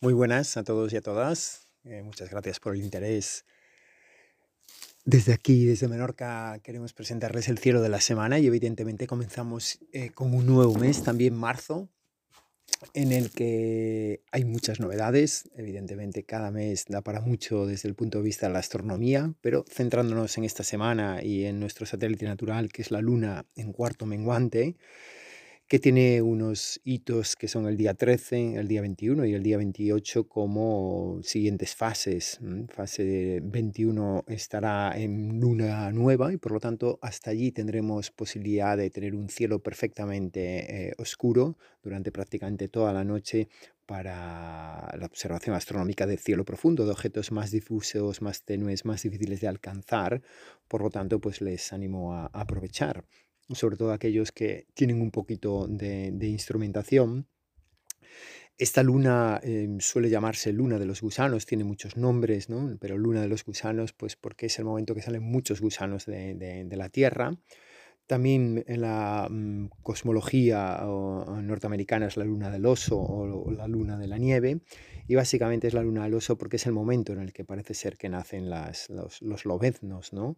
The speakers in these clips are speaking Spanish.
Muy buenas a todos y a todas. Eh, muchas gracias por el interés. Desde aquí, desde Menorca, queremos presentarles el cielo de la semana y evidentemente comenzamos eh, con un nuevo mes, también marzo, en el que hay muchas novedades. Evidentemente, cada mes da para mucho desde el punto de vista de la astronomía, pero centrándonos en esta semana y en nuestro satélite natural, que es la Luna en cuarto menguante, que tiene unos hitos que son el día 13, el día 21 y el día 28 como siguientes fases. Fase 21 estará en luna nueva y por lo tanto hasta allí tendremos posibilidad de tener un cielo perfectamente eh, oscuro durante prácticamente toda la noche para la observación astronómica de cielo profundo, de objetos más difusos, más tenues, más difíciles de alcanzar. Por lo tanto, pues les animo a aprovechar sobre todo aquellos que tienen un poquito de, instrumentación. Esta luna em, suele llamarse luna de los gusanos, tiene muchos nombres, ¿no? pero luna de los gusanos, pues porque es el momento que salen muchos gusanos de, la Tierra. También en la mm, cosmología norteamericana es la luna del oso o, la luna de la nieve. Y básicamente es la luna del oso porque es el momento en el que parece ser que nacen las, los, los lobeznos, ¿no?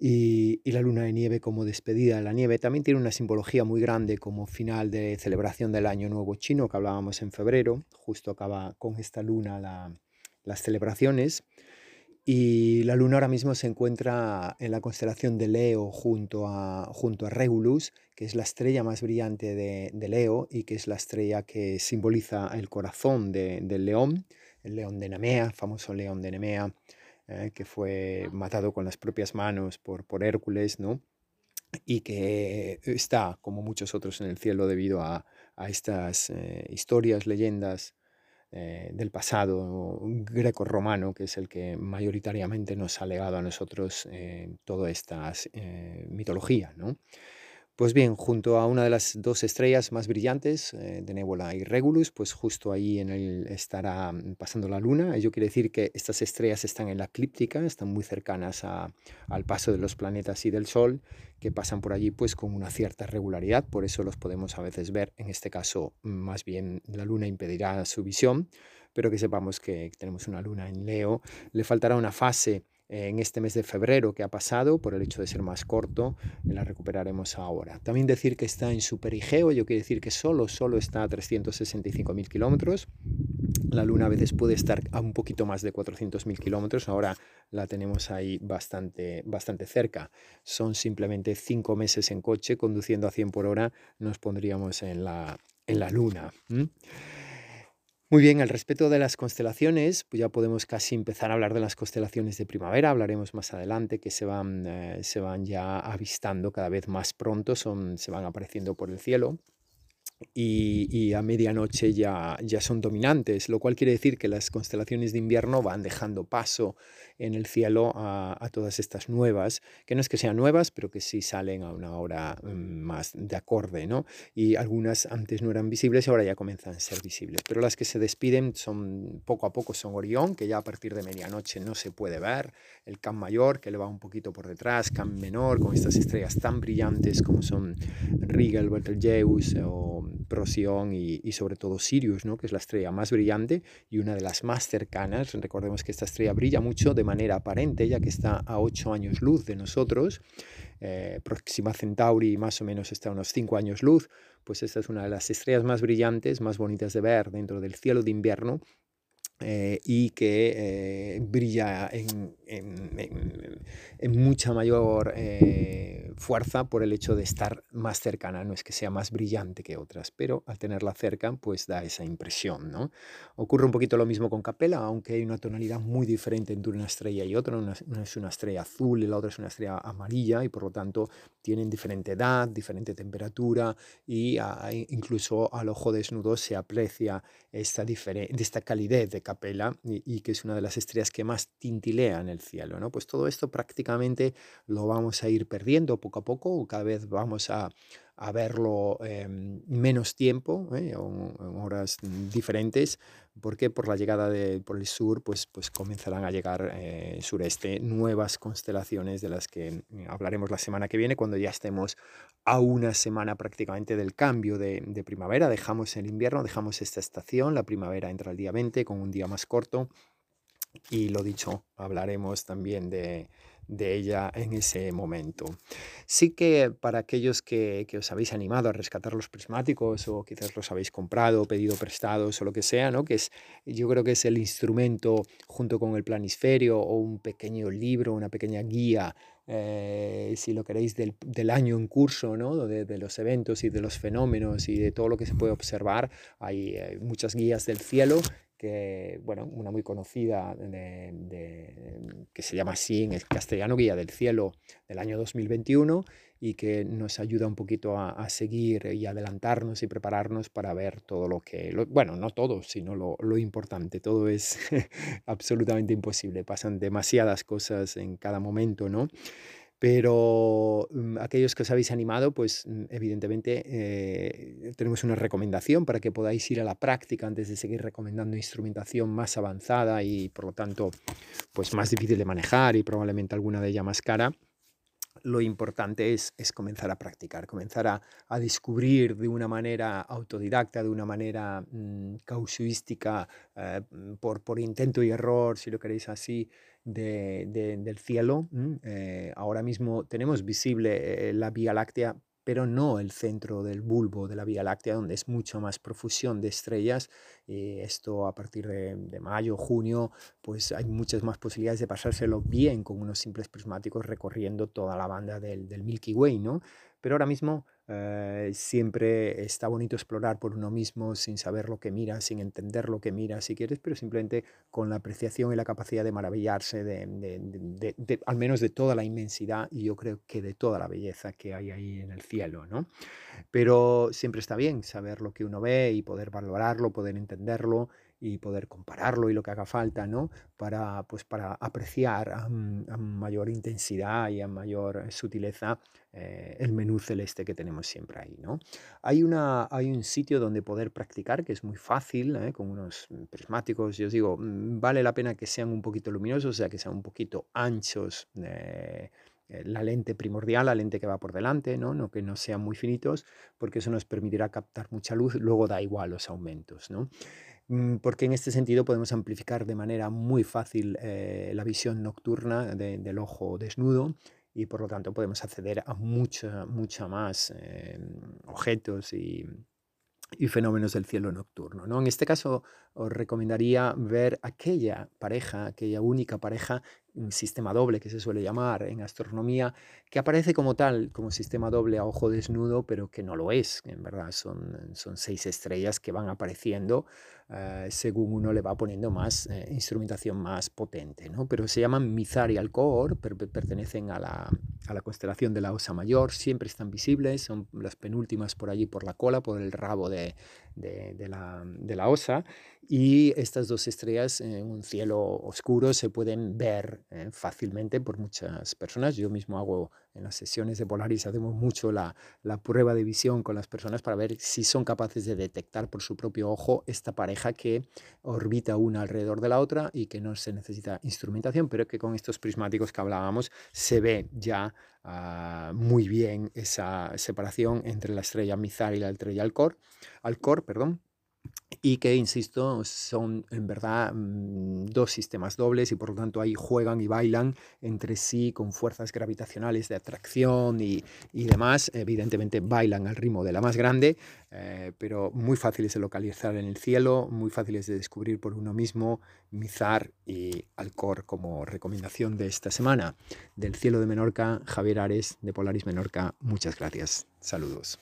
Y, la luna de nieve como despedida de la nieve. También tiene una simbología muy grande como final de celebración del Año Nuevo Chino que hablábamos en febrero. Justo acaba con esta luna las celebraciones. Y la luna ahora mismo se encuentra en la constelación de Leo junto a, junto a Regulus, que es la estrella más brillante de, Leo y que es la estrella que simboliza el corazón del león, el león de Nemea, famoso león de Nemea, eh, que fue matado con las propias manos por, por Hércules, ¿no? y que está, como muchos otros en el cielo, debido a, a estas eh, historias, leyendas eh, del pasado greco-romano, que es el que mayoritariamente nos ha legado a nosotros toda esta mitología. ¿no? Pues bien, junto a una de las dos estrellas más brillantes eh, de Nebula y Regulus, pues justo ahí en el estará mm, pasando la Luna. Ello quiere decir que estas estrellas están en la eclíptica, están muy cercanas al paso de los planetas y del Sol, que pasan por allí pues con una cierta regularidad, por eso los podemos a veces ver. En este caso, mm, más bien la Luna impedirá su visión, pero que sepamos que tenemos una Luna en Leo. Le faltará una fase en este mes de febrero que ha pasado, por el hecho de ser más corto, la recuperaremos ahora. También decir que está en superigeo, yo quiero decir que solo, solo está a 365.000 kilómetros. La Luna a veces puede estar a un poquito más de 400.000 kilómetros, ahora la tenemos ahí bastante, bastante cerca. Son simplemente cinco meses en coche, conduciendo a 100 por hora, nos pondríamos en la, en la Luna. Muy bien, al respecto de las constelaciones, pues ya podemos casi empezar a hablar de las constelaciones de primavera, hablaremos más adelante, que se van, eh, se van ya avistando cada vez más pronto, se van apareciendo por el cielo y, a medianoche ya, ya son dominantes, lo cual quiere decir que las constelaciones de invierno van dejando paso en el cielo a, todas estas nuevas, que no es que sean nuevas, pero que sí salen a una hora mm, más de acorde, ¿no? Y algunas antes no eran visibles y ahora ya comienzan a ser visibles. Pero las que se despiden son poco a poco son Orión, que ya a partir de medianoche no se puede ver, el Can Mayor, que le va un poquito por detrás, Can Menor, con estas estrellas tan brillantes como son Rigel, Betelgeuse o Procyon y, y, sobre todo Sirius, ¿no? que es la estrella más brillante y una de las más cercanas. Recordemos que esta estrella brilla mucho de manera aparente, ya que está a 8 años luz de nosotros. Eh, Próxima Centauri más o menos está a unos 5 años luz. Pues esta es una de las estrellas más brillantes, más bonitas de ver dentro del cielo de invierno eh, y que eh, brilla en, mucha mayor eh, fuerza por el hecho de estar más cercana. No es que sea más brillante que otras, pero al tenerla cerca, pues da esa impresión. ¿no? Ocurre un poquito lo mismo con Capella, aunque hay una tonalidad muy diferente entre una estrella y otra. Una, es una estrella azul y la otra es una estrella amarilla y por lo tanto tienen diferente edad, diferente temperatura y incluso al ojo desnudo se aprecia esta, esta calidez de Capella y, que es una de las estrellas que más tintilea en el cielo. ¿no? Pues todo esto prácticamente lo vamos a ir perdiendo poco a poco, cada vez vamos a, a verlo em, menos tiempo, ¿eh? en horas diferentes, porque por la llegada de, por el sur, pues, pues comenzarán a llegar eh, sureste nuevas constelaciones de las que mm, hablaremos la semana que viene, cuando ya estemos a una semana prácticamente del cambio de, de primavera. Dejamos el invierno, dejamos esta estación, la primavera entra el día 20 con un día más corto. Y lo dicho, hablaremos también de, de ella en ese momento. Sí que para aquellos que, que, os habéis animado a rescatar los prismáticos o quizás los habéis comprado, pedido prestados o lo que sea, ¿no? que es, yo creo que es el instrumento junto con el planisferio o un pequeño libro, una pequeña guía eh, si lo queréis, del, del, año en curso, ¿no? De, los eventos y de los fenómenos y de todo lo que se puede observar. Hay, hay muchas guías del cielo que, bueno, una muy conocida de, que se llama así en el castellano, Guía del Cielo del año 2021 y que nos ayuda un poquito a, seguir y adelantarnos y prepararnos para ver todo lo que, bueno, no todo, sino lo, lo importante, todo es absolutamente imposible, pasan demasiadas cosas en cada momento, ¿no? Pero mm, aquellos que os habéis animado, pues mm, evidentemente eh, tenemos una recomendación para que podáis ir a la práctica antes de seguir recomendando instrumentación más avanzada y por lo tanto pues más difícil de manejar y probablemente alguna de ella más cara lo importante es, es, comenzar a practicar, comenzar a, a, descubrir de una manera autodidacta, de una manera mmm, causuística, eh, por, por, intento y error, si lo queréis así, de, de, del cielo. Eh, ahora mismo tenemos visible eh, la Vía Láctea, pero no el centro del bulbo de la Vía Láctea, donde es mucho más profusión de estrellas. Y esto a partir de, de, mayo, junio, pues hay muchas más posibilidades de pasárselo bien con unos simples prismáticos recorriendo toda la banda del, del Milky Way, ¿no? Pero ahora mismo eh, siempre está bonito explorar por uno mismo sin saber lo que mira, sin entender lo que mira, si quieres, pero simplemente con la apreciación y la capacidad de maravillarse de, al menos de toda la inmensidad y yo creo que de toda la belleza que hay ahí en el cielo, ¿no? Pero siempre está bien saber lo que uno ve y poder valorarlo, poder entenderlo y poder compararlo y lo que haga falta, ¿no? Para, pues, para apreciar a, a mayor intensidad y a mayor sutileza eh, el menú celeste que tenemos siempre ahí, ¿no? Hay, una, hay un sitio donde poder practicar que es muy fácil, ¿eh? con unos prismáticos, yo os digo, mm, vale la pena que sean un poquito luminosos, o sea, que sean un poquito anchos, eh, la lente primordial, la lente que va por delante, ¿no? ¿no? que no sean muy finitos, porque eso nos permitirá captar mucha luz, luego da igual los aumentos. ¿no? Mm, porque en este sentido podemos amplificar de manera muy fácil eh, la visión nocturna de, del ojo desnudo y por lo tanto podemos acceder a mucha, mucha más eh, objetos y, y fenómenos del cielo nocturno. ¿no? En este caso os recomendaría ver aquella pareja, aquella única pareja, un sistema doble que se suele llamar en astronomía, que aparece como tal, como sistema doble a ojo desnudo, pero que no lo es. En verdad son, son seis estrellas que van apareciendo uh, según uno le va poniendo más eh, instrumentación más potente. ¿no? Pero se llaman Mizar y Alcor, per pertenecen a la, a la constelación de la Osa Mayor, siempre están visibles, son las penúltimas por allí por la cola, por el rabo de, de, de, la, de la osa y estas dos estrellas en un cielo oscuro se pueden ver eh, fácilmente por muchas personas. Yo mismo hago en las sesiones de Polaris, hacemos mucho la, prueba de visión con las personas para ver si son capaces de detectar por su propio ojo esta pareja que orbita una alrededor de la otra y que no se necesita instrumentación, pero que con estos prismáticos que hablábamos se ve ya uh, muy bien esa separación entre la estrella Mizar y la estrella Alcor. Alcor perdón, y que, insisto, son en verdad mm, dos sistemas dobles y por lo tanto ahí juegan y bailan entre sí con fuerzas gravitacionales de atracción y, y demás. Evidentemente bailan al ritmo de la más grande, eh, pero muy fáciles de localizar en el cielo, muy fáciles de descubrir por uno mismo, Mizar y Alcor como recomendación de esta semana. Del cielo de Menorca, Javier Ares de Polaris Menorca, muchas gracias. Saludos.